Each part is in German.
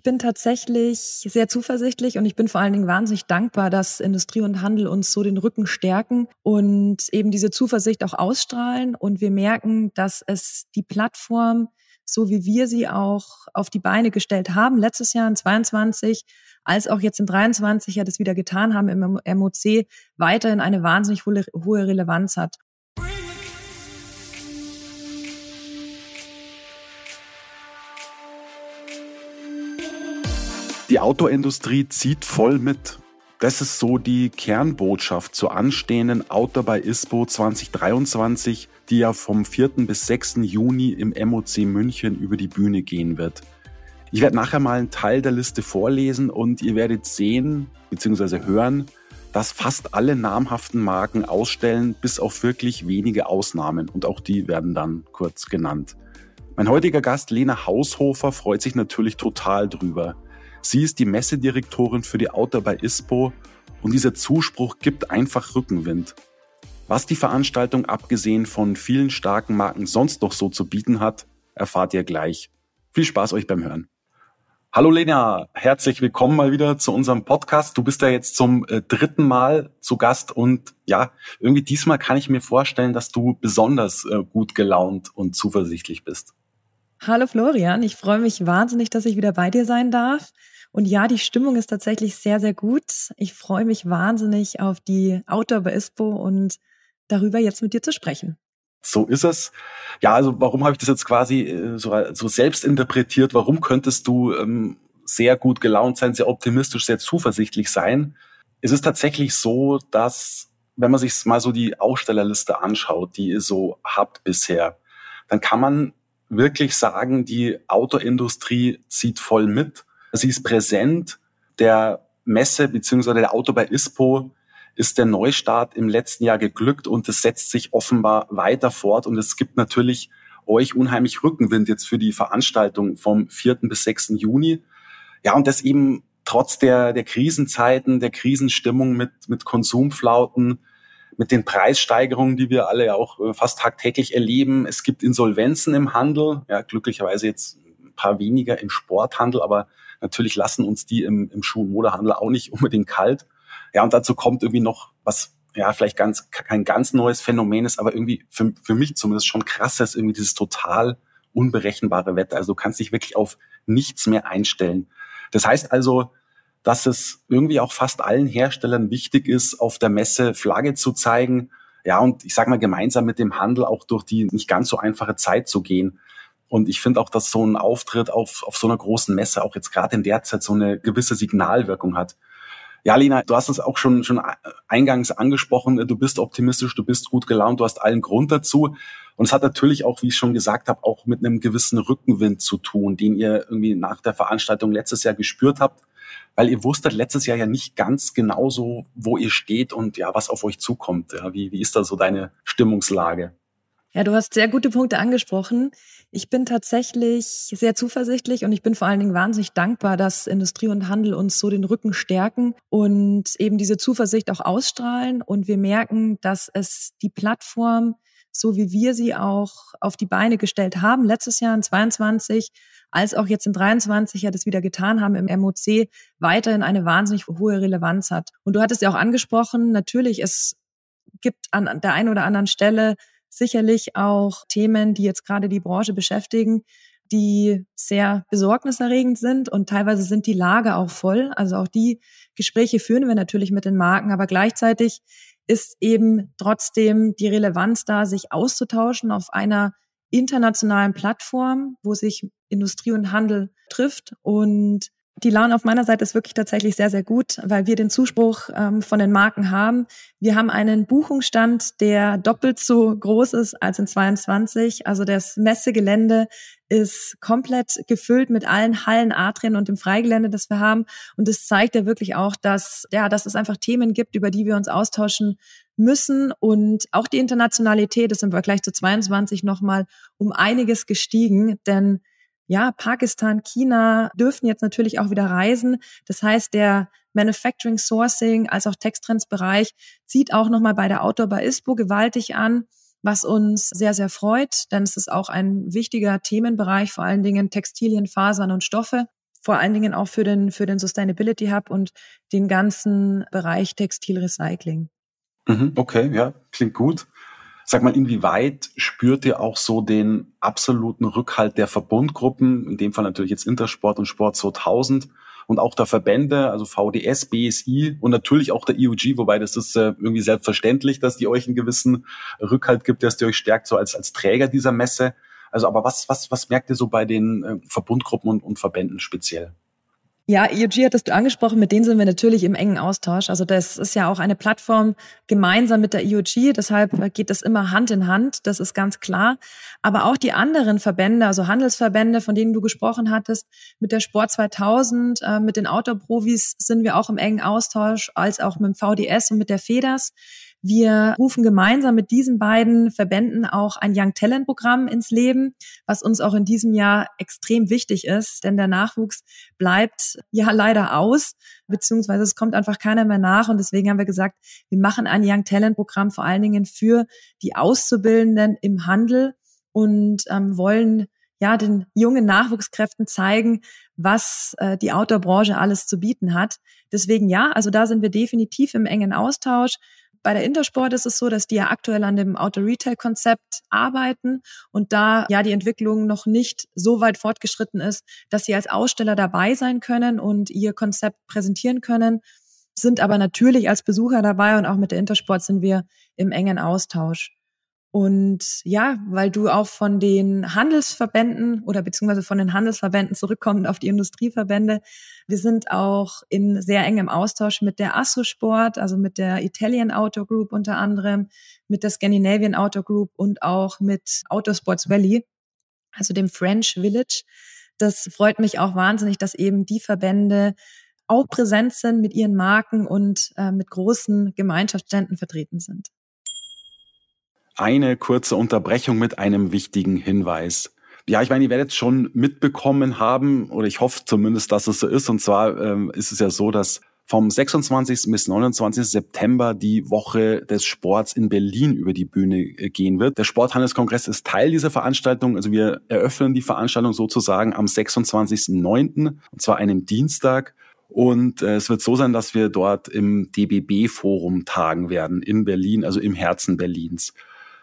Ich bin tatsächlich sehr zuversichtlich und ich bin vor allen Dingen wahnsinnig dankbar, dass Industrie und Handel uns so den Rücken stärken und eben diese Zuversicht auch ausstrahlen. Und wir merken, dass es die Plattform, so wie wir sie auch auf die Beine gestellt haben, letztes Jahr in 22, als auch jetzt in 23 ja das wieder getan haben im MOC, weiterhin eine wahnsinnig hohe Relevanz hat. Die Autoindustrie zieht voll mit. Das ist so die Kernbotschaft zur anstehenden Auto bei ISPO 2023, die ja vom 4. bis 6. Juni im MOC München über die Bühne gehen wird. Ich werde nachher mal einen Teil der Liste vorlesen und ihr werdet sehen bzw. hören, dass fast alle namhaften Marken ausstellen, bis auf wirklich wenige Ausnahmen. Und auch die werden dann kurz genannt. Mein heutiger Gast Lena Haushofer freut sich natürlich total drüber. Sie ist die Messedirektorin für die Auto bei ISPO und dieser Zuspruch gibt einfach Rückenwind. Was die Veranstaltung abgesehen von vielen starken Marken sonst noch so zu bieten hat, erfahrt ihr gleich. Viel Spaß euch beim Hören. Hallo Lena, herzlich willkommen mal wieder zu unserem Podcast. Du bist ja jetzt zum äh, dritten Mal zu Gast und ja, irgendwie diesmal kann ich mir vorstellen, dass du besonders äh, gut gelaunt und zuversichtlich bist. Hallo Florian, ich freue mich wahnsinnig, dass ich wieder bei dir sein darf. Und ja, die Stimmung ist tatsächlich sehr, sehr gut. Ich freue mich wahnsinnig auf die Outdoor bei ISPO und darüber jetzt mit dir zu sprechen. So ist es. Ja, also warum habe ich das jetzt quasi äh, so, so selbst interpretiert? Warum könntest du ähm, sehr gut gelaunt sein, sehr optimistisch, sehr zuversichtlich sein? Es ist tatsächlich so, dass wenn man sich mal so die Ausstellerliste anschaut, die ihr so habt bisher, dann kann man wirklich sagen, die Autoindustrie zieht voll mit. Sie ist präsent. Der Messe beziehungsweise der Auto bei ISPO ist der Neustart im letzten Jahr geglückt und es setzt sich offenbar weiter fort. Und es gibt natürlich euch unheimlich Rückenwind jetzt für die Veranstaltung vom 4. bis 6. Juni. Ja, und das eben trotz der, der Krisenzeiten, der Krisenstimmung mit, mit Konsumflauten, mit den Preissteigerungen, die wir alle ja auch äh, fast tagtäglich erleben. Es gibt Insolvenzen im Handel, ja, glücklicherweise jetzt ein paar weniger im Sporthandel, aber natürlich lassen uns die im, im Schuh- und Modehandel auch nicht unbedingt kalt. Ja, und dazu kommt irgendwie noch was, ja, vielleicht ganz, kein ganz neues Phänomen ist, aber irgendwie für, für mich zumindest schon krass ist irgendwie dieses total unberechenbare Wetter. Also du kannst dich wirklich auf nichts mehr einstellen. Das heißt also, dass es irgendwie auch fast allen Herstellern wichtig ist, auf der Messe Flagge zu zeigen. Ja, und ich sage mal, gemeinsam mit dem Handel auch durch die nicht ganz so einfache Zeit zu gehen. Und ich finde auch, dass so ein Auftritt auf, auf so einer großen Messe auch jetzt gerade in der Zeit so eine gewisse Signalwirkung hat. Ja, Lina, du hast es auch schon, schon eingangs angesprochen. Du bist optimistisch, du bist gut gelaunt, du hast allen Grund dazu. Und es hat natürlich auch, wie ich schon gesagt habe, auch mit einem gewissen Rückenwind zu tun, den ihr irgendwie nach der Veranstaltung letztes Jahr gespürt habt weil ihr wusstet letztes Jahr ja nicht ganz genau so, wo ihr steht und ja, was auf euch zukommt. Ja, wie, wie ist da so deine Stimmungslage? Ja, du hast sehr gute Punkte angesprochen. Ich bin tatsächlich sehr zuversichtlich und ich bin vor allen Dingen wahnsinnig dankbar, dass Industrie und Handel uns so den Rücken stärken und eben diese Zuversicht auch ausstrahlen. Und wir merken, dass es die Plattform, so wie wir sie auch auf die Beine gestellt haben, letztes Jahr in 22, als auch jetzt in 23 ja das wieder getan haben im MOC, weiterhin eine wahnsinnig hohe Relevanz hat. Und du hattest ja auch angesprochen, natürlich, es gibt an der einen oder anderen Stelle sicherlich auch Themen, die jetzt gerade die Branche beschäftigen, die sehr besorgniserregend sind und teilweise sind die Lager auch voll. Also auch die Gespräche führen wir natürlich mit den Marken, aber gleichzeitig ist eben trotzdem die Relevanz da, sich auszutauschen auf einer internationalen Plattform, wo sich Industrie und Handel trifft. Und Die Laune auf meiner Seite ist wirklich tatsächlich sehr, sehr gut, weil wir den Zuspruch ähm, von den Marken haben. Wir haben einen Buchungsstand, der doppelt so groß ist als in 22. Also das Messegelände ist komplett gefüllt mit allen Hallen, Atrien und dem Freigelände, das wir haben. Und das zeigt ja wirklich auch, dass, ja, dass es einfach Themen gibt, über die wir uns austauschen müssen. Und auch die Internationalität ist im Vergleich zu 22 nochmal um einiges gestiegen, denn ja, Pakistan, China dürfen jetzt natürlich auch wieder reisen. Das heißt, der Manufacturing Sourcing als auch Texttrends Bereich zieht auch nochmal bei der Outdoor bei ISPO gewaltig an, was uns sehr, sehr freut, denn es ist auch ein wichtiger Themenbereich, vor allen Dingen Textilien, Fasern und Stoffe. Vor allen Dingen auch für den, für den Sustainability Hub und den ganzen Bereich Textilrecycling. Mhm, okay, ja, klingt gut. Sag mal, inwieweit spürt ihr auch so den absoluten Rückhalt der Verbundgruppen, in dem Fall natürlich jetzt Intersport und Sport 2000 und auch der Verbände, also VDS, BSI und natürlich auch der IUG, wobei das ist äh, irgendwie selbstverständlich, dass die euch einen gewissen Rückhalt gibt, dass die euch stärkt, so als, als Träger dieser Messe. Also, aber was, was, was merkt ihr so bei den äh, Verbundgruppen und, und Verbänden speziell? Ja, EUG hattest du angesprochen, mit denen sind wir natürlich im engen Austausch. Also das ist ja auch eine Plattform gemeinsam mit der EUG, deshalb geht das immer Hand in Hand, das ist ganz klar. Aber auch die anderen Verbände, also Handelsverbände, von denen du gesprochen hattest, mit der Sport 2000, äh, mit den Outdoor-Profis sind wir auch im engen Austausch, als auch mit dem VDS und mit der FEDAS. Wir rufen gemeinsam mit diesen beiden Verbänden auch ein Young Talent Programm ins Leben, was uns auch in diesem Jahr extrem wichtig ist, denn der Nachwuchs bleibt ja leider aus, beziehungsweise es kommt einfach keiner mehr nach und deswegen haben wir gesagt, wir machen ein Young Talent Programm vor allen Dingen für die Auszubildenden im Handel und ähm, wollen ja den jungen Nachwuchskräften zeigen, was äh, die Outdoor-Branche alles zu bieten hat. Deswegen ja, also da sind wir definitiv im engen Austausch. Bei der Intersport ist es so, dass die ja aktuell an dem Auto-Retail-Konzept arbeiten und da ja die Entwicklung noch nicht so weit fortgeschritten ist, dass sie als Aussteller dabei sein können und ihr Konzept präsentieren können, sind aber natürlich als Besucher dabei und auch mit der Intersport sind wir im engen Austausch. Und ja, weil du auch von den Handelsverbänden oder beziehungsweise von den Handelsverbänden zurückkommend auf die Industrieverbände, wir sind auch in sehr engem Austausch mit der Asso Sport, also mit der Italian Auto Group unter anderem, mit der Scandinavian Auto Group und auch mit Autosports Valley, also dem French Village. Das freut mich auch wahnsinnig, dass eben die Verbände auch präsent sind mit ihren Marken und äh, mit großen Gemeinschaftsständen vertreten sind eine kurze Unterbrechung mit einem wichtigen Hinweis. Ja, ich meine, ihr werdet schon mitbekommen haben, oder ich hoffe zumindest, dass es so ist. Und zwar ähm, ist es ja so, dass vom 26. bis 29. September die Woche des Sports in Berlin über die Bühne äh, gehen wird. Der Sporthandelskongress ist Teil dieser Veranstaltung. Also wir eröffnen die Veranstaltung sozusagen am 26.09., und zwar einem Dienstag. Und äh, es wird so sein, dass wir dort im DBB-Forum tagen werden in Berlin, also im Herzen Berlins.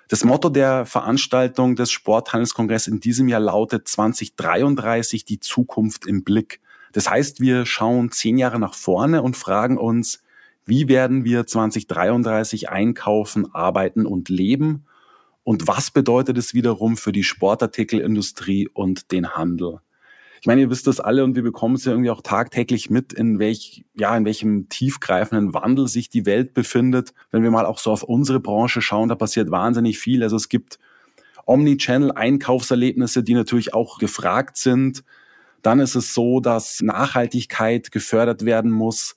Das Motto der Veranstaltung des Sporthandelskongresses in diesem Jahr lautet 2033 die Zukunft im Blick. Das heißt, wir schauen zehn Jahre nach vorne und fragen uns, wie werden wir 2033 einkaufen, arbeiten und leben? Und was bedeutet es wiederum für die Sportartikelindustrie und den Handel? Ich meine, ihr wisst das alle und wir bekommen es ja irgendwie auch tagtäglich mit, in welch, ja, in welchem tiefgreifenden Wandel sich die Welt befindet. Wenn wir mal auch so auf unsere Branche schauen, da passiert wahnsinnig viel. Also es gibt Omnichannel-Einkaufserlebnisse, die natürlich auch gefragt sind. Dann ist es so, dass Nachhaltigkeit gefördert werden muss,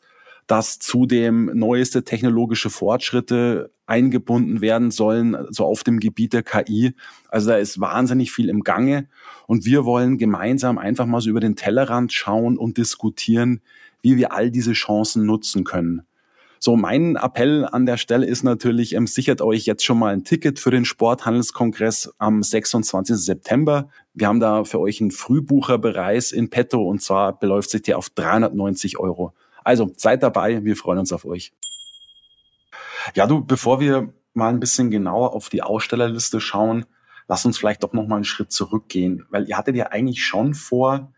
dass zudem neueste technologische Fortschritte eingebunden werden sollen, so auf dem Gebiet der KI. Also da ist wahnsinnig viel im Gange. Und wir wollen gemeinsam einfach mal so über den Tellerrand schauen und diskutieren, wie wir all diese Chancen nutzen können. So, mein Appell an der Stelle ist natürlich, ähm, sichert euch jetzt schon mal ein Ticket für den Sporthandelskongress am 26. September. Wir haben da für euch einen Frühbucherbereich in petto und zwar beläuft sich der auf 390 Euro. Also seid dabei, wir freuen uns auf euch. Ja, du, bevor wir mal ein bisschen genauer auf die Ausstellerliste schauen, lass uns vielleicht doch noch mal einen Schritt zurückgehen, weil ihr hattet ja eigentlich schon vor,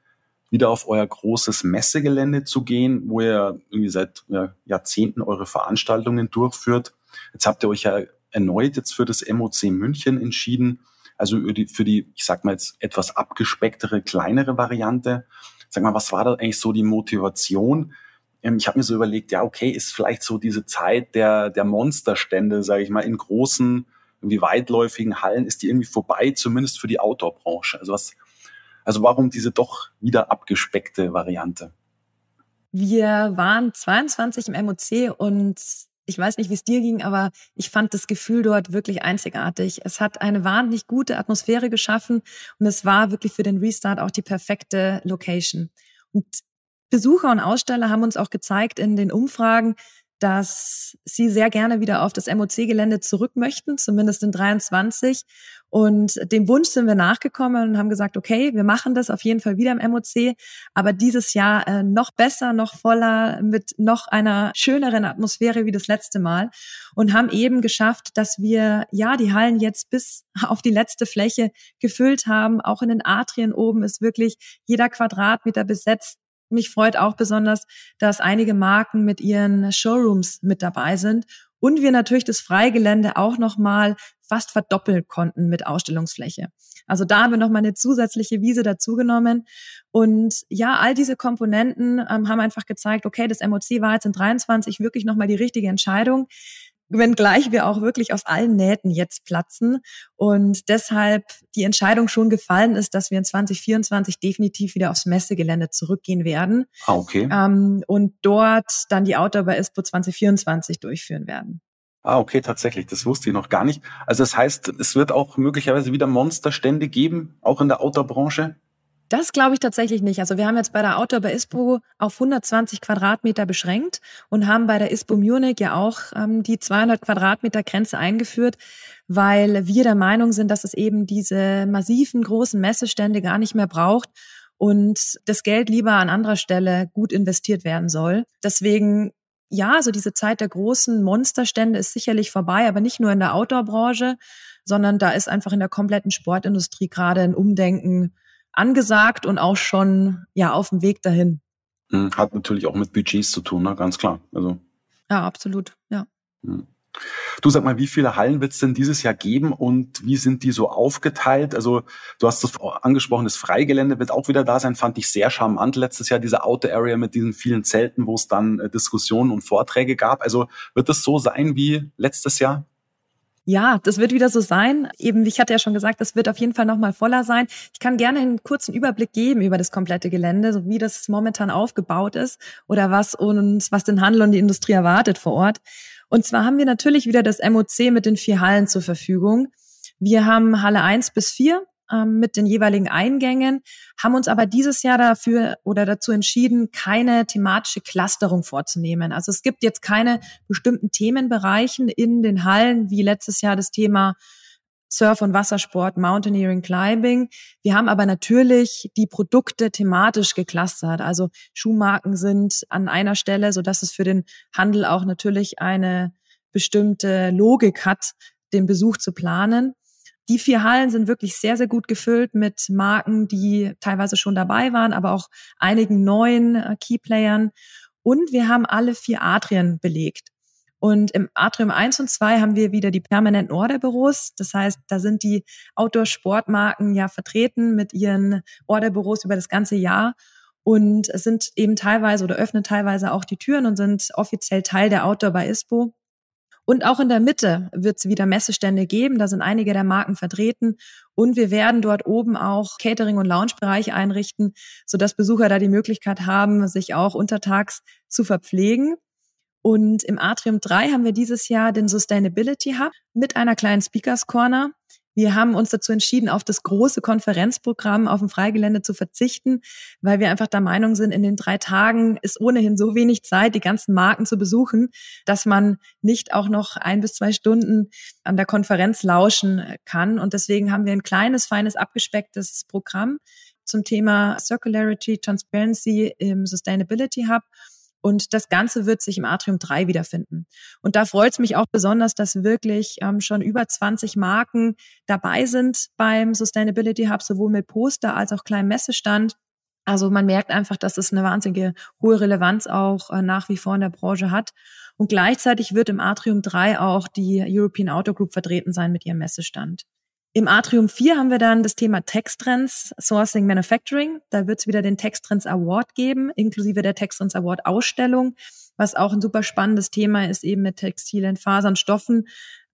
wieder auf euer großes Messegelände zu gehen, wo ihr irgendwie seit ja, Jahrzehnten eure Veranstaltungen durchführt. Jetzt habt ihr euch ja erneut jetzt für das MOC München entschieden, also für die, für die ich sag mal jetzt etwas abgespecktere, kleinere Variante. Sag mal, was war da eigentlich so die Motivation? Ähm, ich habe mir so überlegt, ja, okay, ist vielleicht so diese Zeit der, der Monsterstände, sage ich mal, in großen, irgendwie weitläufigen Hallen, ist die irgendwie vorbei, zumindest für die Outdoor-Branche. Also was, also warum diese doch wieder abgespeckte Variante? Wir waren 22 im MOC und ich weiß nicht, wie es dir ging, aber ich fand das Gefühl dort wirklich einzigartig. Es hat eine wahnsinnig gute Atmosphäre geschaffen und es war wirklich für den Restart auch die perfekte Location. Und Besucher und Aussteller haben uns auch gezeigt in den Umfragen, dass sie sehr gerne wieder auf das MOC-Gelände zurück möchten, zumindest in 23. Und dem Wunsch sind wir nachgekommen und haben gesagt, okay, wir machen das auf jeden Fall wieder im MOC, aber dieses Jahr äh, noch besser, noch voller, mit noch einer schöneren Atmosphäre wie das letzte Mal und haben eben geschafft, dass wir ja die Hallen jetzt bis auf die letzte Fläche gefüllt haben. Auch in den Atrien oben ist wirklich jeder Quadratmeter besetzt mich freut auch besonders, dass einige Marken mit ihren Showrooms mit dabei sind und wir natürlich das Freigelände auch nochmal fast verdoppeln konnten mit Ausstellungsfläche. Also da haben wir nochmal eine zusätzliche Wiese dazugenommen. Und ja, all diese Komponenten ähm, haben einfach gezeigt, okay, das MOC war jetzt in 23 wirklich nochmal die richtige Entscheidung wenngleich wir auch wirklich aus allen Nähten jetzt platzen und deshalb die Entscheidung schon gefallen ist, dass wir in 2024 definitiv wieder aufs Messegelände zurückgehen werden. Ah, okay. Ähm, und dort dann die Outdoor bei ISPO 2024 durchführen werden. Ah, okay, tatsächlich. Das wusste ich noch gar nicht. Also das heißt, es wird auch möglicherweise wieder Monsterstände geben, auch in der Outdoor-Branche? Das glaube ich tatsächlich nicht. Also wir haben jetzt bei der Outdoor bei ISPO auf 120 Quadratmeter beschränkt und haben bei der ISPO Munich ja auch ähm, die 200 Quadratmeter Grenze eingeführt, weil wir der Meinung sind, dass es eben diese massiven großen Messestände gar nicht mehr braucht und das Geld lieber an anderer Stelle gut investiert werden soll. Deswegen ja, so diese Zeit der großen Monsterstände ist sicherlich vorbei, aber nicht nur in der Outdoor-Branche, sondern da ist einfach in der kompletten Sportindustrie gerade ein Umdenken angesagt und auch schon ja auf dem Weg dahin. Hm, hat natürlich auch mit Budgets zu tun, ne? ganz klar. Also. Ja, absolut, ja. Hm. Du sag mal, wie viele Hallen wird es denn dieses Jahr geben und wie sind die so aufgeteilt? Also du hast das angesprochen, das Freigelände wird auch wieder da sein, fand ich sehr charmant letztes Jahr, diese Auto Area mit diesen vielen Zelten, wo es dann äh, Diskussionen und Vorträge gab. Also wird das so sein wie letztes Jahr? Ja, das wird wieder so sein. Eben, ich hatte ja schon gesagt, das wird auf jeden Fall nochmal voller sein. Ich kann gerne einen kurzen Überblick geben über das komplette Gelände, so wie das momentan aufgebaut ist oder was uns, was den Handel und die Industrie erwartet vor Ort. Und zwar haben wir natürlich wieder das MOC mit den vier Hallen zur Verfügung. Wir haben Halle 1 bis 4 ähm, mit den jeweiligen Eingängen, haben uns aber dieses Jahr dafür oder dazu entschieden, keine thematische Clusterung vorzunehmen. Also es gibt jetzt keine bestimmten Themenbereichen in den Hallen, wie letztes Jahr das Thema Surf- und Wassersport, Mountaineering, Climbing. Wir haben aber natürlich die Produkte thematisch geclustert. Also Schuhmarken sind an einer Stelle, so dass es für den Handel auch natürlich eine bestimmte Logik hat, den Besuch zu planen. Die vier Hallen sind wirklich sehr, sehr gut gefüllt mit Marken, die teilweise schon dabei waren, aber auch einigen neuen äh, Keyplayern. Und wir haben alle vier Atrien belegt. Und im Atrium 1 und 2 haben wir wieder die permanenten Orderbüros. Das heißt, da sind die Outdoor-Sportmarken ja vertreten mit ihren Orderbüros über das ganze Jahr und sind eben teilweise oder öffnen teilweise auch die Türen und sind offiziell Teil der Outdoor bei ISPO. Und auch in der Mitte wird es wieder Messestände geben. Da sind einige der Marken vertreten. Und wir werden dort oben auch Catering- und Loungebereiche einrichten, sodass Besucher da die Möglichkeit haben, sich auch untertags zu verpflegen. Und im Atrium 3 haben wir dieses Jahr den Sustainability Hub mit einer kleinen Speakers Corner. Wir haben uns dazu entschieden, auf das große Konferenzprogramm auf dem Freigelände zu verzichten, weil wir einfach der Meinung sind, in den drei Tagen ist ohnehin so wenig Zeit, die ganzen Marken zu besuchen, dass man nicht auch noch ein bis zwei Stunden an der Konferenz lauschen kann. Und deswegen haben wir ein kleines, feines, abgespecktes Programm zum Thema Circularity, Transparency im Sustainability Hub und das Ganze wird sich im Atrium 3 wiederfinden. Und da freut es mich auch besonders, dass wirklich ähm, schon über 20 Marken dabei sind beim Sustainability Hub, sowohl mit Poster als auch kleinem Messestand. Also man merkt einfach, dass es eine wahnsinnige hohe Relevanz auch äh, nach wie vor in der Branche hat. Und gleichzeitig wird im Atrium 3 auch die European Auto Group vertreten sein mit ihrem Messestand. Im Atrium 4 haben wir dann das Thema Texttrends, Sourcing Manufacturing. Da wird es wieder den Texttrends Award geben, inklusive der Texttrends Award Ausstellung, was auch ein super spannendes Thema ist, eben mit Textilien, Fasern, Stoffen.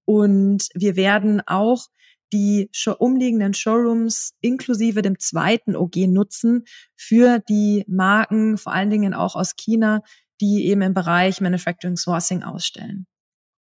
Und wir werden auch die umliegenden Showrooms inklusive dem zweiten OG nutzen für die Marken, vor allen Dingen auch aus China, die eben im Bereich Manufacturing Sourcing ausstellen.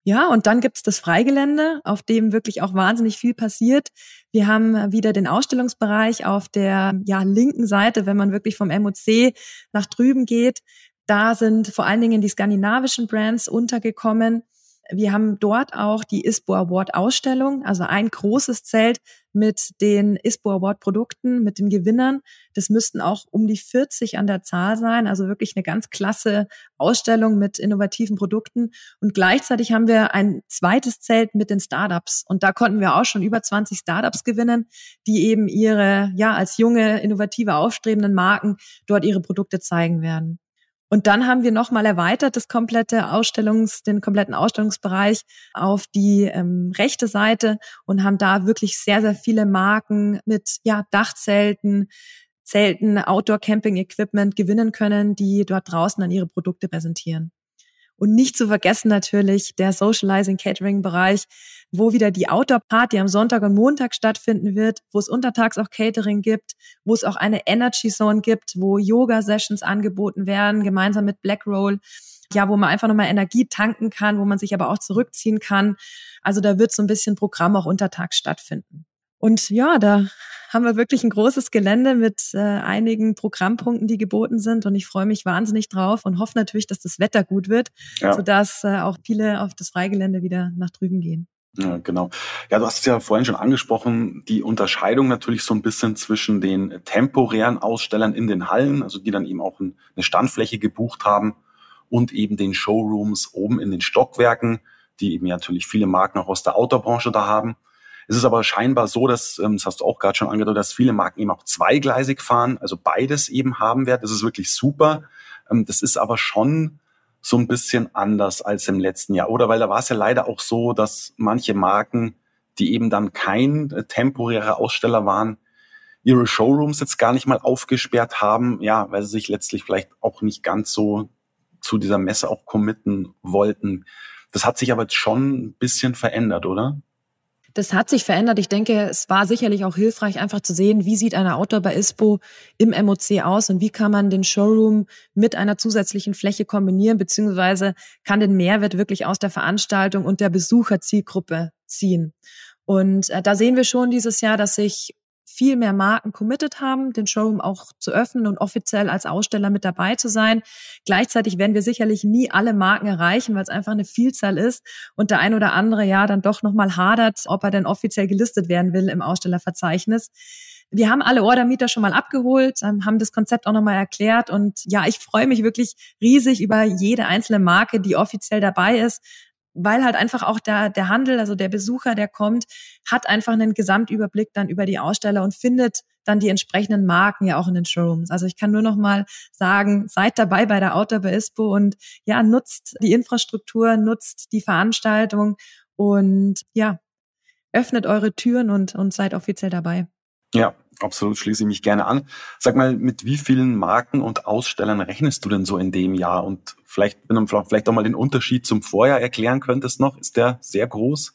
Ja, und dann gibt's das Freigelände, auf dem wirklich auch wahnsinnig viel passiert. Wir haben wieder den Ausstellungsbereich auf der ja, linken Seite, wenn man wirklich vom MOC nach drüben geht. Da sind vor allen Dingen die skandinavischen Brands untergekommen. Wir haben dort auch die ISPO Award Ausstellung, also ein großes Zelt mit den ISPO Award Produkten, mit den Gewinnern. Das müssten auch um die 40 an der Zahl sein, also wirklich eine ganz klasse Ausstellung mit innovativen Produkten. Und gleichzeitig haben wir ein zweites Zelt mit den Startups. Und da konnten wir auch schon über 20 Startups gewinnen, die eben ihre, ja, als junge, innovative, aufstrebenden Marken dort ihre Produkte zeigen werden. Und dann haben wir nochmal erweitert das komplette Ausstellungs, den kompletten Ausstellungsbereich auf die ähm, rechte Seite und haben da wirklich sehr, sehr viele Marken mit ja, Dachzelten, Zelten, Outdoor-Camping-Equipment gewinnen können, die dort draußen dann ihre Produkte präsentieren. Und nicht zu vergessen natürlich der Socializing Catering Bereich, wo wieder die Outdoor Party am Sonntag und Montag stattfinden wird, wo es untertags auch Catering gibt, wo es auch eine Energy Zone gibt, wo Yoga Sessions angeboten werden, gemeinsam mit Black Roll. Ja, wo man einfach nochmal Energie tanken kann, wo man sich aber auch zurückziehen kann. Also da wird so ein bisschen Programm auch untertags stattfinden. Und ja, da haben wir wirklich ein großes Gelände mit äh, einigen Programmpunkten, die geboten sind. Und ich freue mich wahnsinnig drauf und hoffe natürlich, dass das Wetter gut wird, ja. sodass äh, auch viele auf das Freigelände wieder nach drüben gehen. Ja, genau. Ja, du hast es ja vorhin schon angesprochen, die Unterscheidung natürlich so ein bisschen zwischen den temporären Ausstellern in den Hallen, also die dann eben auch eine Standfläche gebucht haben, und eben den Showrooms oben in den Stockwerken, die eben natürlich viele Marken auch aus der Autobranche da haben. Es ist aber scheinbar so, dass, ähm, das hast du auch gerade schon angedeutet, dass viele Marken eben auch zweigleisig fahren, also beides eben haben werden. Das ist wirklich super. Ähm, das ist aber schon so ein bisschen anders als im letzten Jahr. Oder weil da war es ja leider auch so, dass manche Marken, die eben dann kein äh, temporärer Aussteller waren, ihre Showrooms jetzt gar nicht mal aufgesperrt haben, ja, weil sie sich letztlich vielleicht auch nicht ganz so zu dieser Messe auch committen wollten. Das hat sich aber jetzt schon ein bisschen verändert, oder? Das hat sich verändert. Ich denke, es war sicherlich auch hilfreich, einfach zu sehen, wie sieht eine Outdoor bei ISPO im MOC aus und wie kann man den Showroom mit einer zusätzlichen Fläche kombinieren, beziehungsweise kann den Mehrwert wirklich aus der Veranstaltung und der Besucherzielgruppe ziehen. Und äh, da sehen wir schon dieses Jahr, dass sich viel mehr Marken committed haben, den Showroom auch zu öffnen und offiziell als Aussteller mit dabei zu sein. Gleichzeitig werden wir sicherlich nie alle Marken erreichen, weil es einfach eine Vielzahl ist und der ein oder andere ja dann doch nochmal hadert, ob er denn offiziell gelistet werden will im Ausstellerverzeichnis. Wir haben alle Ordermieter schon mal abgeholt, ähm, haben das Konzept auch nochmal erklärt und ja, ich freue mich wirklich riesig über jede einzelne Marke, die offiziell dabei ist, weil halt einfach auch der, der Handel, also der Besucher, der kommt, hat einfach einen Gesamtüberblick dann über die Aussteller und findet dann die entsprechenden Marken ja auch in den Showrooms. Also ich kann nur noch mal sagen, seid dabei bei der Outdoor bei ISPO und ja, nutzt die Infrastruktur, nutzt die Veranstaltung und ja, öffnet eure Türen und, und seid offiziell dabei. Ja, absolut, schließe ich mich gerne an. Sag mal, mit wie vielen Marken und Ausstellern rechnest du denn so in dem Jahr? Und vielleicht, wenn du vielleicht auch mal den Unterschied zum Vorjahr erklären könntest noch, ist der sehr groß?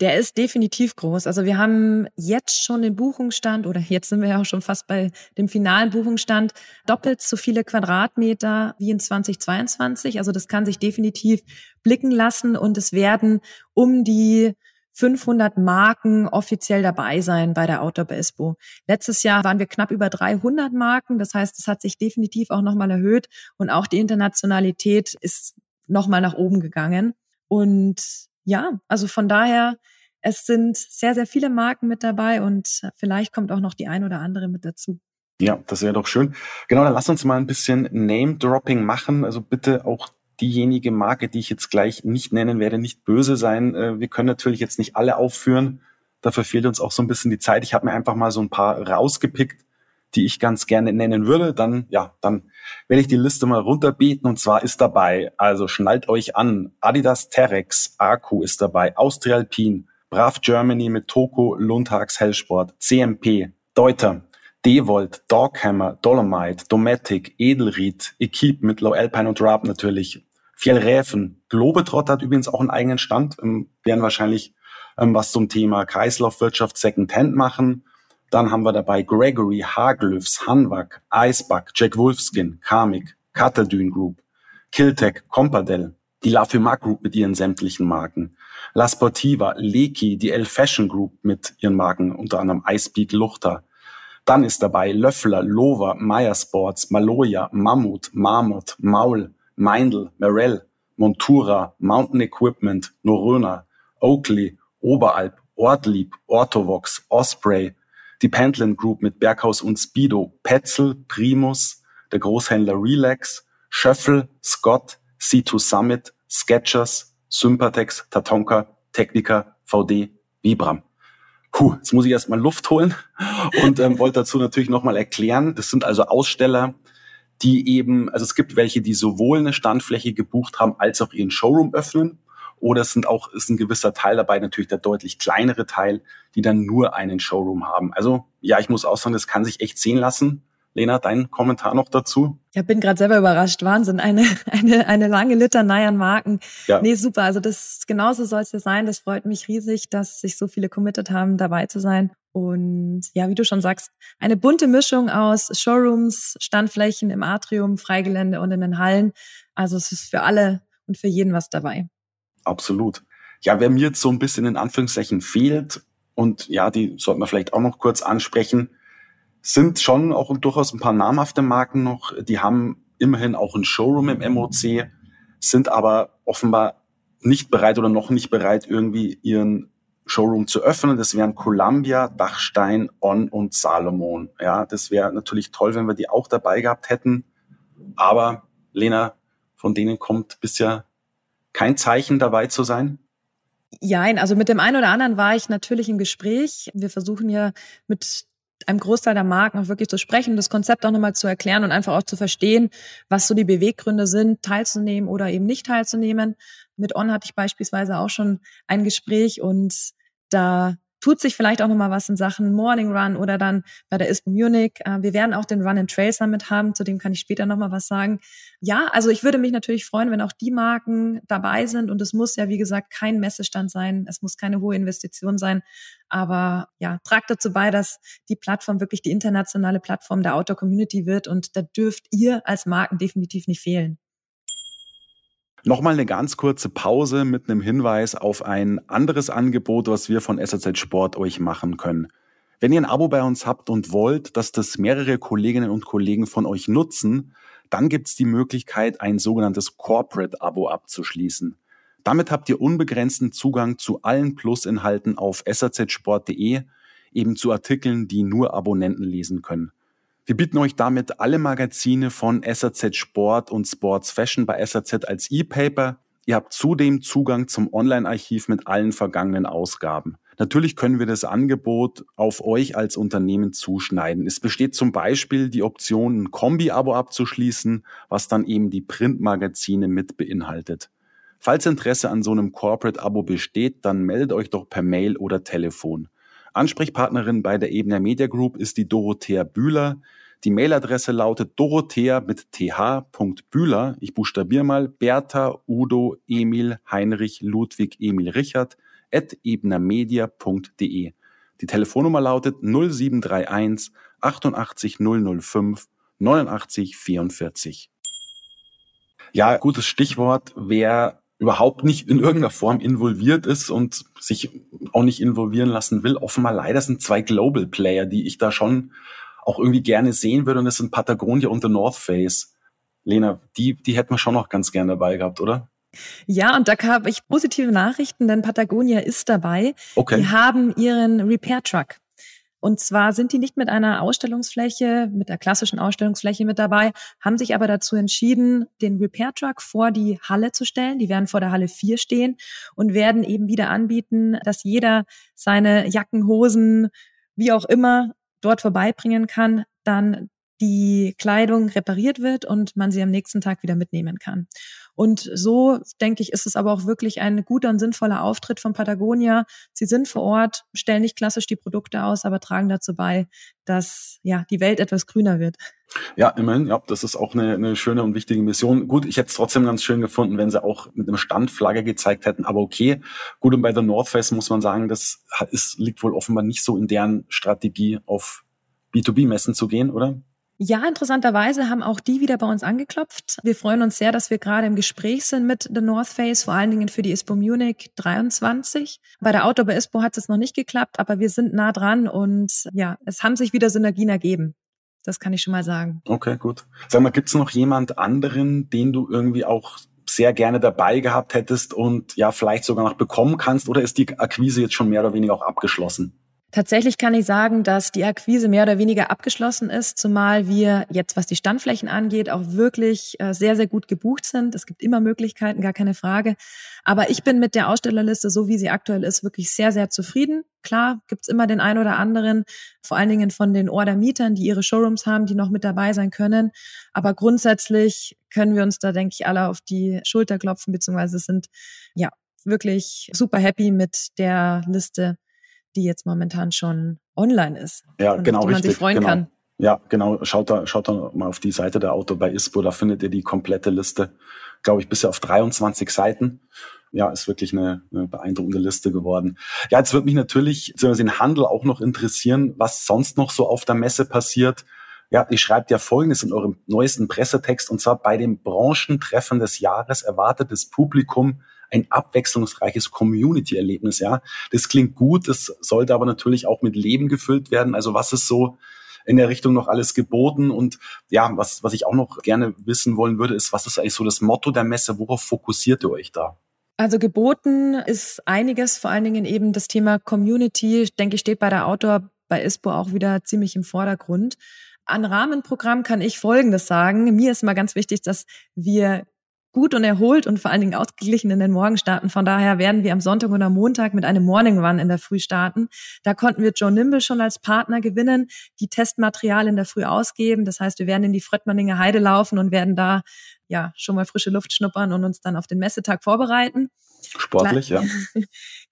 Der ist definitiv groß. Also wir haben jetzt schon den Buchungsstand oder jetzt sind wir ja auch schon fast bei dem finalen Buchungsstand doppelt so viele Quadratmeter wie in 2022. Also das kann sich definitiv blicken lassen und es werden um die 500 Marken offiziell dabei sein bei der Outdoor Expo. Letztes Jahr waren wir knapp über 300 Marken. Das heißt, es hat sich definitiv auch nochmal erhöht und auch die Internationalität ist nochmal nach oben gegangen. Und ja, also von daher, es sind sehr, sehr viele Marken mit dabei und vielleicht kommt auch noch die ein oder andere mit dazu. Ja, das wäre doch schön. Genau, dann lass uns mal ein bisschen Name-Dropping machen. Also bitte auch diejenige Marke, die ich jetzt gleich nicht nennen werde, nicht böse sein. Äh, wir können natürlich jetzt nicht alle aufführen. Dafür fehlt uns auch so ein bisschen die Zeit. Ich habe mir einfach mal so ein paar rausgepickt, die ich ganz gerne nennen würde. Dann, ja, dann werde ich die Liste mal runterbeten. Und zwar ist dabei, also schnallt euch an, Adidas Terex, Aku ist dabei, Austrialpin, Brav Germany mit Toko, Lundhags Hellsport, CMP, Deuter, Devolt, Doghammer, Dolomite, Dometic, Edelried, Equipe mit Low Alpine und Raab natürlich, Fjellräfen, Globetrotter hat übrigens auch einen eigenen Stand, ähm, werden wahrscheinlich ähm, was zum Thema Kreislaufwirtschaft Secondhand machen. Dann haben wir dabei Gregory, Haglyphs, Hanwag, Icebuck, Jack Wolfskin, Karmic, Catadune Group, Kiltech, Compadel, die La Fuma Group mit ihren sämtlichen Marken, La Sportiva, Leki, die L Fashion Group mit ihren Marken, unter anderem Icepeak, Luchter. Dann ist dabei Löffler, Lover, Meyer Sports, Maloja, Mammut, Marmot, Maul, Meindl, Merell, Montura, Mountain Equipment, Noröna, Oakley, Oberalp, Ortlieb, Orthovox, Osprey, die Pentland Group mit Berghaus und Speedo, Petzel, Primus, der Großhändler Relax, Schöffel, Scott, C2 Summit, Sketchers, Sympatex, Tatonka, Technica, VD, Vibram. Puh, jetzt muss ich erstmal Luft holen und ähm, wollte dazu natürlich nochmal erklären. Das sind also Aussteller, die eben, also es gibt welche, die sowohl eine Standfläche gebucht haben, als auch ihren Showroom öffnen. Oder es sind auch, ist ein gewisser Teil dabei, natürlich der deutlich kleinere Teil, die dann nur einen Showroom haben. Also ja, ich muss auch sagen, das kann sich echt sehen lassen. Lena, dein Kommentar noch dazu? Ja, bin gerade selber überrascht. Wahnsinn. Eine, eine, eine lange Litanei an Marken. Ja. Nee, super. Also das genauso soll es ja sein. Das freut mich riesig, dass sich so viele committed haben, dabei zu sein. Und ja, wie du schon sagst, eine bunte Mischung aus Showrooms, Standflächen im Atrium, Freigelände und in den Hallen. Also es ist für alle und für jeden was dabei. Absolut. Ja, wer mir jetzt so ein bisschen in Anführungszeichen fehlt, und ja, die sollten wir vielleicht auch noch kurz ansprechen, sind schon auch durchaus ein paar namhafte Marken noch. Die haben immerhin auch ein Showroom im MOC, sind aber offenbar nicht bereit oder noch nicht bereit, irgendwie ihren Showroom zu öffnen. Das wären Columbia, Dachstein, On und Salomon. Ja, das wäre natürlich toll, wenn wir die auch dabei gehabt hätten. Aber Lena, von denen kommt bisher kein Zeichen dabei zu sein. Ja, also mit dem einen oder anderen war ich natürlich im Gespräch. Wir versuchen ja mit einem Großteil der Marken auch wirklich zu sprechen, das Konzept auch nochmal zu erklären und einfach auch zu verstehen, was so die Beweggründe sind, teilzunehmen oder eben nicht teilzunehmen. Mit On hatte ich beispielsweise auch schon ein Gespräch und da tut sich vielleicht auch nochmal was in Sachen Morning Run oder dann bei der ISPO Munich. Äh, wir werden auch den Run and Trail Summit haben, zu dem kann ich später nochmal was sagen. Ja, also ich würde mich natürlich freuen, wenn auch die Marken dabei sind und es muss ja, wie gesagt, kein Messestand sein, es muss keine hohe Investition sein, aber ja, tragt dazu bei, dass die Plattform wirklich die internationale Plattform der Outdoor Community wird und da dürft ihr als Marken definitiv nicht fehlen. Nochmal eine ganz kurze Pause mit einem Hinweis auf ein anderes Angebot, was wir von SAZ Sport euch machen können. Wenn ihr ein Abo bei uns habt und wollt, dass das mehrere Kolleginnen und Kollegen von euch nutzen, dann gibt's die Möglichkeit, ein sogenanntes Corporate-Abo abzuschließen. Damit habt ihr unbegrenzten Zugang zu allen Plus-Inhalten auf sazsport.de, eben zu Artikeln, die nur Abonnenten lesen können. Wir bieten euch damit alle Magazine von SAZ Sport und Sports Fashion bei SAZ als E-Paper. Ihr habt zudem Zugang zum Online-Archiv mit allen vergangenen Ausgaben. Natürlich können wir das Angebot auf euch als Unternehmen zuschneiden. Es besteht zum Beispiel die Option, ein Kombi-Abo abzuschließen, was dann eben die Printmagazine mit beinhaltet. Falls Interesse an so einem Corporate-Abo besteht, dann meldet euch doch per Mail oder Telefon. Ansprechpartnerin bei der Ebner Media Group ist die Dorothea Bühler. Die Mailadresse lautet dorothea mit th.bühler, ich buchstabiere mal, Bertha, Udo, Emil, Heinrich, Ludwig, Emil, Richard, at ebnermedia.de. Die Telefonnummer lautet 0731 88 005 89 44. Ja, gutes Stichwort. Wer überhaupt nicht in irgendeiner Form involviert ist und sich auch nicht involvieren lassen will, offenbar leider sind zwei Global Player, die ich da schon auch irgendwie gerne sehen würde. Und das sind Patagonia und The North Face. Lena, die, die hätten wir schon noch ganz gerne dabei gehabt, oder? Ja, und da habe ich positive Nachrichten, denn Patagonia ist dabei. Okay. Die haben ihren Repair Truck. Und zwar sind die nicht mit einer Ausstellungsfläche, mit der klassischen Ausstellungsfläche mit dabei, haben sich aber dazu entschieden, den Repair Truck vor die Halle zu stellen. Die werden vor der Halle 4 stehen und werden eben wieder anbieten, dass jeder seine Jacken, Hosen, wie auch immer dort vorbeibringen kann, dann die Kleidung repariert wird und man sie am nächsten Tag wieder mitnehmen kann. Und so, denke ich, ist es aber auch wirklich ein guter und sinnvoller Auftritt von Patagonia. Sie sind vor Ort, stellen nicht klassisch die Produkte aus, aber tragen dazu bei, dass ja die Welt etwas grüner wird. Ja, immerhin, ja, das ist auch eine, eine schöne und wichtige Mission. Gut, ich hätte es trotzdem ganz schön gefunden, wenn sie auch mit einem Standflagge gezeigt hätten, aber okay. Gut, und bei der North Face muss man sagen, das ist, liegt wohl offenbar nicht so in deren Strategie, auf B2B-Messen zu gehen, oder? Ja, interessanterweise haben auch die wieder bei uns angeklopft. Wir freuen uns sehr, dass wir gerade im Gespräch sind mit The North Face, vor allen Dingen für die ISPO Munich 23. Bei der Outdoor bei ISPO hat es noch nicht geklappt, aber wir sind nah dran und ja, es haben sich wieder Synergien ergeben. Das kann ich schon mal sagen. Okay, gut. Sag mal, gibt's noch jemand anderen, den du irgendwie auch sehr gerne dabei gehabt hättest und ja, vielleicht sogar noch bekommen kannst? Oder ist die Akquise jetzt schon mehr oder weniger auch abgeschlossen? Tatsächlich kann ich sagen, dass die Akquise mehr oder weniger abgeschlossen ist, zumal wir jetzt, was die Standflächen angeht, auch wirklich äh, sehr, sehr gut gebucht sind. Es gibt immer Möglichkeiten, gar keine Frage. Aber ich bin mit der Ausstellerliste, so wie sie aktuell ist, wirklich sehr, sehr zufrieden. Klar, gibt's immer den einen oder anderen, vor allen Dingen von den Order-Mietern, die ihre Showrooms haben, die noch mit dabei sein können. Aber grundsätzlich können wir uns da, denke ich, alle auf die Schulter klopfen, beziehungsweise sind ja wirklich super happy mit der Liste die jetzt momentan schon online ist. Ja, genau, die man richtig. sich freuen genau. kann. Ja, genau. Schaut da, schaut da mal auf die Seite der Auto bei ISPO, da findet ihr die komplette Liste, glaube ich, bisher auf 23 Seiten. Ja, ist wirklich eine, eine beeindruckende Liste geworden. Ja, jetzt wird mich natürlich den Handel auch noch interessieren, was sonst noch so auf der Messe passiert. Ja, ihr schreibt ja Folgendes in eurem neuesten Pressetext, und zwar bei dem Branchentreffen des Jahres erwartet das Publikum ein abwechslungsreiches Community-Erlebnis, ja. Das klingt gut, das sollte aber natürlich auch mit Leben gefüllt werden. Also was ist so in der Richtung noch alles geboten? Und ja, was, was ich auch noch gerne wissen wollen würde, ist, was ist eigentlich so das Motto der Messe? Worauf fokussiert ihr euch da? Also geboten ist einiges, vor allen Dingen eben das Thema Community, ich denke, steht bei der Outdoor bei ISPO auch wieder ziemlich im Vordergrund. An Rahmenprogramm kann ich Folgendes sagen. Mir ist mal ganz wichtig, dass wir gut und erholt und vor allen Dingen ausgeglichen in den Morgen starten. Von daher werden wir am Sonntag und am Montag mit einem Morning Run in der Früh starten. Da konnten wir Joe Nimble schon als Partner gewinnen, die Testmaterial in der Früh ausgeben. Das heißt, wir werden in die Fröttmanninger Heide laufen und werden da ja schon mal frische Luft schnuppern und uns dann auf den Messetag vorbereiten. Sportlich, ja.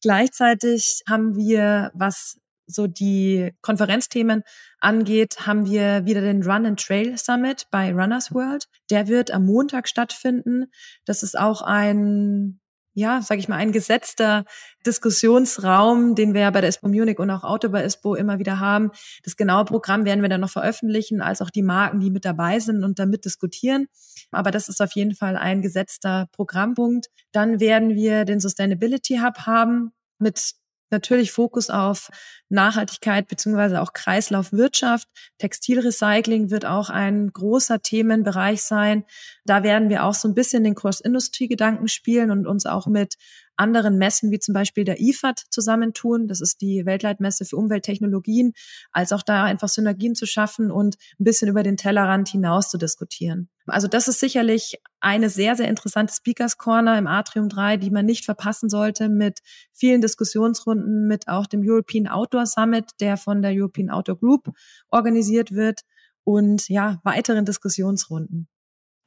Gleichzeitig haben wir, was so die Konferenzthemen angeht, haben wir wieder den Run and Trail Summit bei Runners World. Der wird am Montag stattfinden. Das ist auch ein ja, sage ich mal, ein gesetzter Diskussionsraum, den wir ja bei der ISPO Munich und auch Auto bei ISPO immer wieder haben. Das genaue Programm werden wir dann noch veröffentlichen, als auch die Marken, die mit dabei sind und damit diskutieren. Aber das ist auf jeden Fall ein gesetzter Programmpunkt. Dann werden wir den Sustainability Hub haben mit natürlich Fokus auf Nachhaltigkeit beziehungsweise auch Kreislaufwirtschaft. Textilrecycling wird auch ein großer Themenbereich sein. Da werden wir auch so ein bisschen den Cross-Industry-Gedanken spielen und uns auch mit anderen Messen wie zum Beispiel der IFAD zusammentun. Das ist die Weltleitmesse für Umwelttechnologien, als auch da einfach Synergien zu schaffen und ein bisschen über den Tellerrand hinaus zu diskutieren. Also das ist sicherlich eine sehr, sehr interessante Speakers Corner im Atrium 3, die man nicht verpassen sollte mit vielen Diskussionsrunden, mit auch dem European Outdoor Summit, der von der European Outdoor Group organisiert wird und ja, weiteren Diskussionsrunden.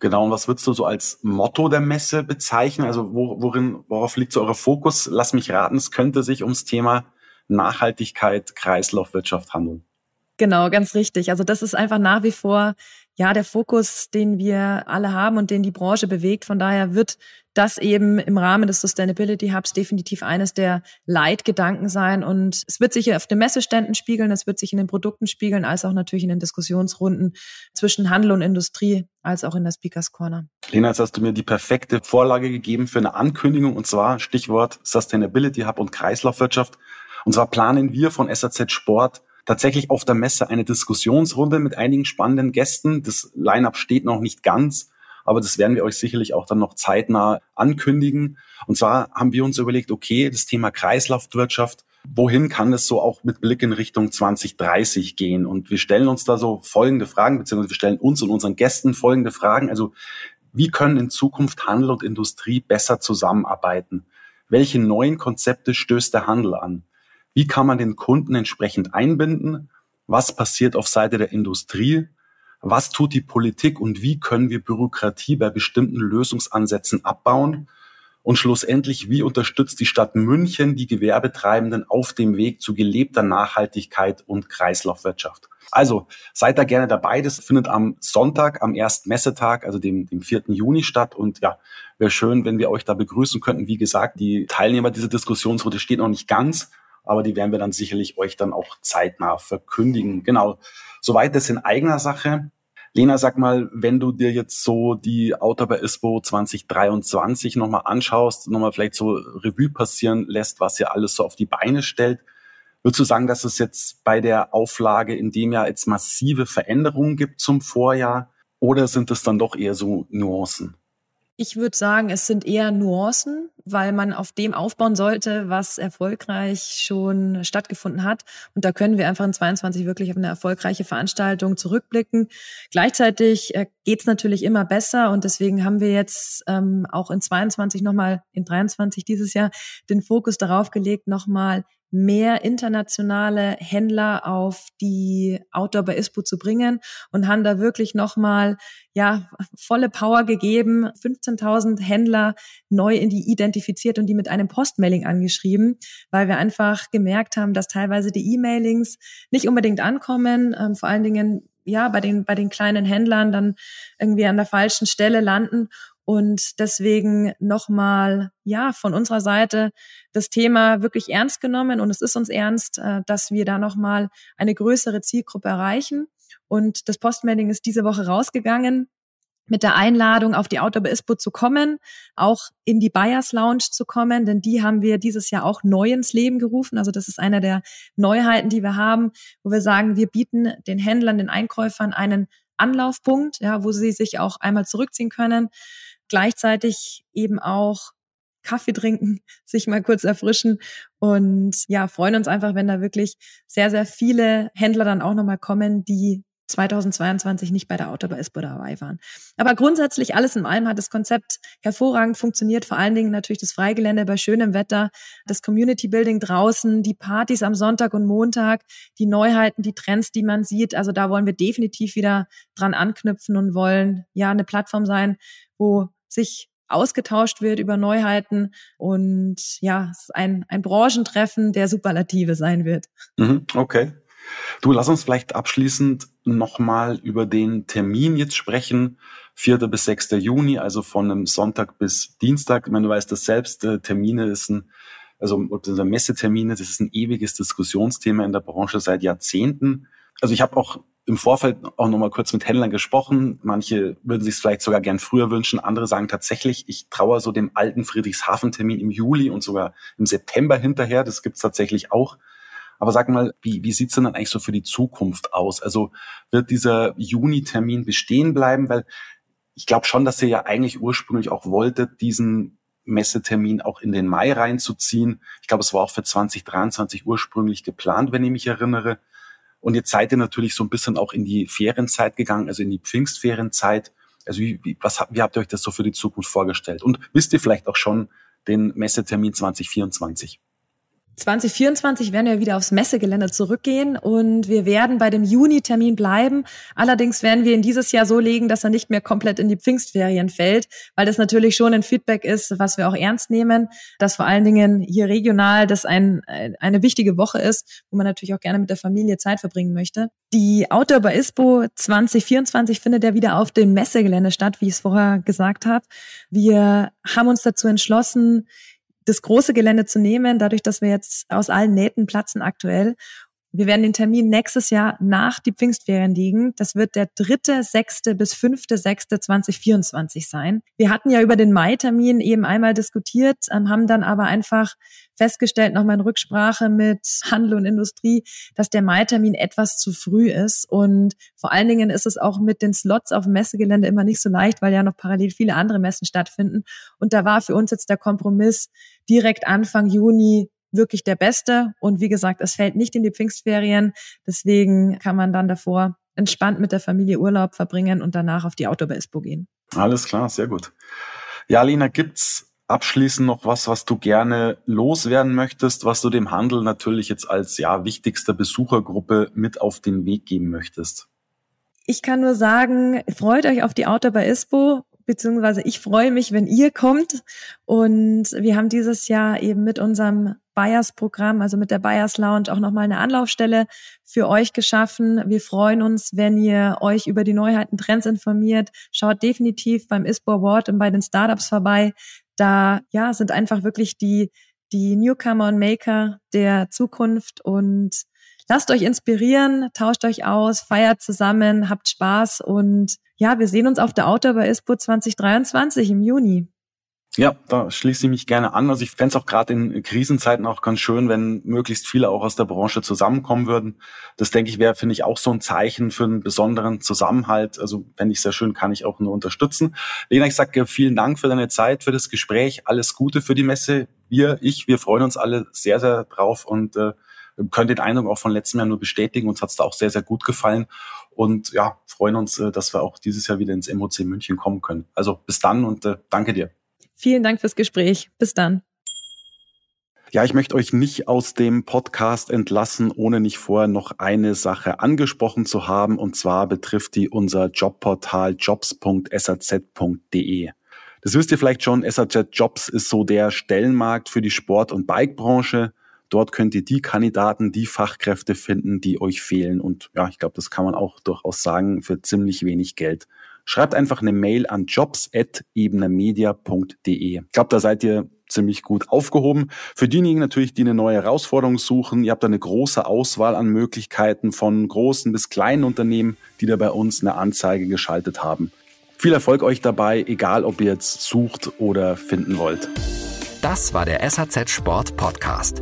Genau, und was würdest du so als Motto der Messe bezeichnen? Also wo, worin, worauf liegt so euer Fokus? Lass mich raten, es könnte sich ums Thema Nachhaltigkeit, Kreislaufwirtschaft handeln. Genau, ganz richtig. Also das ist einfach nach wie vor ja der Fokus, den wir alle haben und den die Branche bewegt. Von daher wird das eben im Rahmen des Sustainability Hubs definitiv eines der Leitgedanken sein. Und es wird sich auf den Messeständen spiegeln, es wird sich in den Produkten spiegeln, als auch natürlich in den Diskussionsrunden zwischen Handel und Industrie, als auch in der Speakers Corner. Lena, jetzt hast du mir die perfekte Vorlage gegeben für eine Ankündigung, und zwar Stichwort Sustainability Hub und Kreislaufwirtschaft. Und zwar planen wir von SAZ Sport tatsächlich auf der Messe eine Diskussionsrunde mit einigen spannenden Gästen. Das Line-up steht noch nicht ganz, aber das werden wir euch sicherlich auch dann noch zeitnah ankündigen. Und zwar haben wir uns überlegt, okay, das Thema Kreislaufwirtschaft, wohin kann es so auch mit Blick in Richtung 2030 gehen? Und wir stellen uns da so folgende Fragen, beziehungsweise wir stellen uns und unseren Gästen folgende Fragen. Also, wie können in Zukunft Handel und Industrie besser zusammenarbeiten? Welche neuen Konzepte stößt der Handel an? Wie kann man den Kunden entsprechend einbinden? Was passiert auf Seite der Industrie? Was tut die Politik und wie können wir Bürokratie bei bestimmten Lösungsansätzen abbauen? Und schlussendlich, wie unterstützt die Stadt München die Gewerbetreibenden auf dem Weg zu gelebter Nachhaltigkeit und Kreislaufwirtschaft? Also seid da gerne dabei. Das findet am Sonntag, am ersten Messetag, also dem, dem 4. Juni statt. Und ja, wäre schön, wenn wir euch da begrüßen könnten. Wie gesagt, die Teilnehmer dieser Diskussionsrunde stehen noch nicht ganz, aber die werden wir dann sicherlich euch dann auch zeitnah verkündigen. Genau. Soweit das in eigener Sache. Lena, sag mal, wenn du dir jetzt so die Auto bei ISPO 2023 nochmal anschaust, nochmal vielleicht so Revue passieren lässt, was ihr alles so auf die Beine stellt, würdest du sagen, dass es jetzt bei der Auflage in dem Jahr jetzt massive Veränderungen gibt zum Vorjahr oder sind es dann doch eher so Nuancen? Ich würde sagen, es sind eher Nuancen, weil man auf dem aufbauen sollte, was erfolgreich schon stattgefunden hat. Und da können wir einfach in 22 wirklich auf eine erfolgreiche Veranstaltung zurückblicken. Gleichzeitig äh, geht es natürlich immer besser und deswegen haben wir jetzt ähm, auch in 22 nochmal, in 23 dieses Jahr, den Fokus darauf gelegt, nochmal mehr internationale Händler auf die Outdoor bei ISPO zu bringen und haben da wirklich nochmal ja volle Power gegeben, 15.000 Händler neu in die identifiziert und die mit einem Postmailing angeschrieben, weil wir einfach gemerkt haben, dass teilweise die E-Mailings nicht unbedingt ankommen, ähm, vor allen Dingen ja bei den bei den kleinen Händlern dann irgendwie an der falschen Stelle landen und deswegen nochmal, ja, von unserer Seite das Thema wirklich ernst genommen. Und es ist uns ernst, äh, dass wir da nochmal eine größere Zielgruppe erreichen. Und das Postmelding ist diese Woche rausgegangen mit der Einladung, auf die Outdoor ISPO zu kommen, auch in die Buyers Lounge zu kommen, denn die haben wir dieses Jahr auch neu ins Leben gerufen. Also das ist eine der Neuheiten, die wir haben, wo wir sagen, wir bieten den Händlern, den Einkäufern einen Anlaufpunkt, ja, wo sie sich auch einmal zurückziehen können, gleichzeitig eben auch Kaffee trinken, sich mal kurz erfrischen und ja, freuen uns einfach, wenn da wirklich sehr, sehr viele Händler dann auch nochmal kommen, die 2022 nicht bei der Autobahn ISPO dabei waren. Aber grundsätzlich alles in allem hat das Konzept hervorragend funktioniert. Vor allen Dingen natürlich das Freigelände bei schönem Wetter, das Community Building draußen, die Partys am Sonntag und Montag, die Neuheiten, die Trends, die man sieht. Also da wollen wir definitiv wieder dran anknüpfen und wollen ja eine Plattform sein, wo sich ausgetauscht wird über Neuheiten und ja, es ein, ein Branchentreffen der Superlative sein wird. Mhm, okay. Du, lass uns vielleicht abschließend nochmal über den Termin jetzt sprechen. 4. bis 6. Juni, also von einem Sonntag bis Dienstag. Ich meine, du weißt das selbst, äh, Termine ist ein, also Messetermine, das ist ein ewiges Diskussionsthema in der Branche seit Jahrzehnten. Also ich habe auch im Vorfeld auch nochmal kurz mit Händlern gesprochen. Manche würden sich es vielleicht sogar gern früher wünschen. Andere sagen tatsächlich, ich traue so dem alten Friedrichshafen-Termin im Juli und sogar im September hinterher. Das gibt's tatsächlich auch. Aber sag mal, wie, wie sieht's denn dann eigentlich so für die Zukunft aus? Also wird dieser Juni-Termin bestehen bleiben? Weil ich glaube schon, dass ihr ja eigentlich ursprünglich auch wolltet, diesen Messetermin auch in den Mai reinzuziehen. Ich glaube, es war auch für 2023 ursprünglich geplant, wenn ich mich erinnere. Und jetzt seid ihr natürlich so ein bisschen auch in die Ferienzeit gegangen, also in die Pfingstferienzeit. Also wie, wie, was, wie habt ihr euch das so für die Zukunft vorgestellt? Und wisst ihr vielleicht auch schon den Messetermin 2024? 2024 werden wir wieder aufs Messegelände zurückgehen und wir werden bei dem Juni-Termin bleiben. Allerdings werden wir ihn dieses Jahr so legen, dass er nicht mehr komplett in die Pfingstferien fällt, weil das natürlich schon ein Feedback ist, was wir auch ernst nehmen, dass vor allen Dingen hier regional das ein, eine wichtige Woche ist, wo man natürlich auch gerne mit der Familie Zeit verbringen möchte. Die Outdoor bei ISPO 2024 findet ja wieder auf dem Messegelände statt, wie ich es vorher gesagt habe. Wir haben uns dazu entschlossen, das große Gelände zu nehmen, dadurch, dass wir jetzt aus allen Nähten platzen aktuell. Wir werden den Termin nächstes Jahr nach die Pfingstferien liegen. Das wird der dritte, sechste bis fünfte, sechste 2024 sein. Wir hatten ja über den Mai-Termin eben einmal diskutiert, ähm, haben dann aber einfach festgestellt, nochmal in Rücksprache mit Handel und Industrie, dass der Mai-Termin etwas zu früh ist. Und vor allen Dingen ist es auch mit den Slots auf dem Messegelände immer nicht so leicht, weil ja noch parallel viele andere Messen stattfinden. Und da war für uns jetzt der Kompromiss direkt Anfang Juni wirklich der beste. Und wie gesagt, es fällt nicht in die Pfingstferien. Deswegen kann man dann davor entspannt mit der Familie Urlaub verbringen und danach auf die Autobahn-Expo gehen. Alles klar, sehr gut. Ja, Lena, gibt's abschließend noch was, was du gerne loswerden möchtest, was du dem Handel natürlich jetzt als ja wichtigster Besuchergruppe mit auf den Weg geben möchtest? Ich kann nur sagen, freut euch auf die Outdoor bei ISPO, beziehungsweise ich freue mich, wenn ihr kommt. Und wir haben dieses Jahr eben mit unserem Buyers-Programm, also mit der Buyers Lounge, auch nochmal eine Anlaufstelle für euch geschaffen. Wir freuen uns, wenn ihr euch über die Neuheiten, Trends informiert. Schaut definitiv beim ISPO Award und bei den Startups vorbei. Da ja sind einfach wirklich die die Newcomer und Maker der Zukunft und lasst euch inspirieren, tauscht euch aus, feiert zusammen, habt Spaß und ja, wir sehen uns auf der Outdoor bei ISPO 2023 im Juni. Ja, da schließe ich mich gerne an. Also ich fände es auch gerade in Krisenzeiten auch ganz schön, wenn möglichst viele auch aus der Branche zusammenkommen würden. Das denke ich wäre, finde ich, auch so ein Zeichen für einen besonderen Zusammenhalt. Also fände ich sehr schön, kann ich auch nur unterstützen. Lena, ich sage vielen Dank für deine Zeit, für das Gespräch. Alles Gute für die Messe. Wir, ich, wir freuen uns alle sehr, sehr drauf und äh, können den Eindruck auch von letztem Jahr nur bestätigen. Uns hat es da auch sehr, sehr gut gefallen. Und ja, freuen uns, äh, dass wir auch dieses Jahr wieder ins MOC München kommen können. Also bis dann und äh, danke dir. Vielen Dank fürs Gespräch. Bis dann. Ja, ich möchte euch nicht aus dem Podcast entlassen, ohne nicht vorher noch eine Sache angesprochen zu haben. Und zwar betrifft die unser Jobportal jobs.saz.de. Das wisst ihr vielleicht schon, SAZ Jobs ist so der Stellenmarkt für die Sport- und Bikebranche. Dort könnt ihr die Kandidaten, die Fachkräfte finden, die euch fehlen. Und ja, ich glaube, das kann man auch durchaus sagen, für ziemlich wenig Geld. Schreibt einfach eine Mail an jobs.ebenermedia.de. Ich glaube, da seid ihr ziemlich gut aufgehoben. Für diejenigen natürlich, die eine neue Herausforderung suchen, ihr habt da eine große Auswahl an Möglichkeiten von großen bis kleinen Unternehmen, die da bei uns eine Anzeige geschaltet haben. Viel Erfolg euch dabei, egal ob ihr jetzt sucht oder finden wollt. Das war der SAZ Sport Podcast.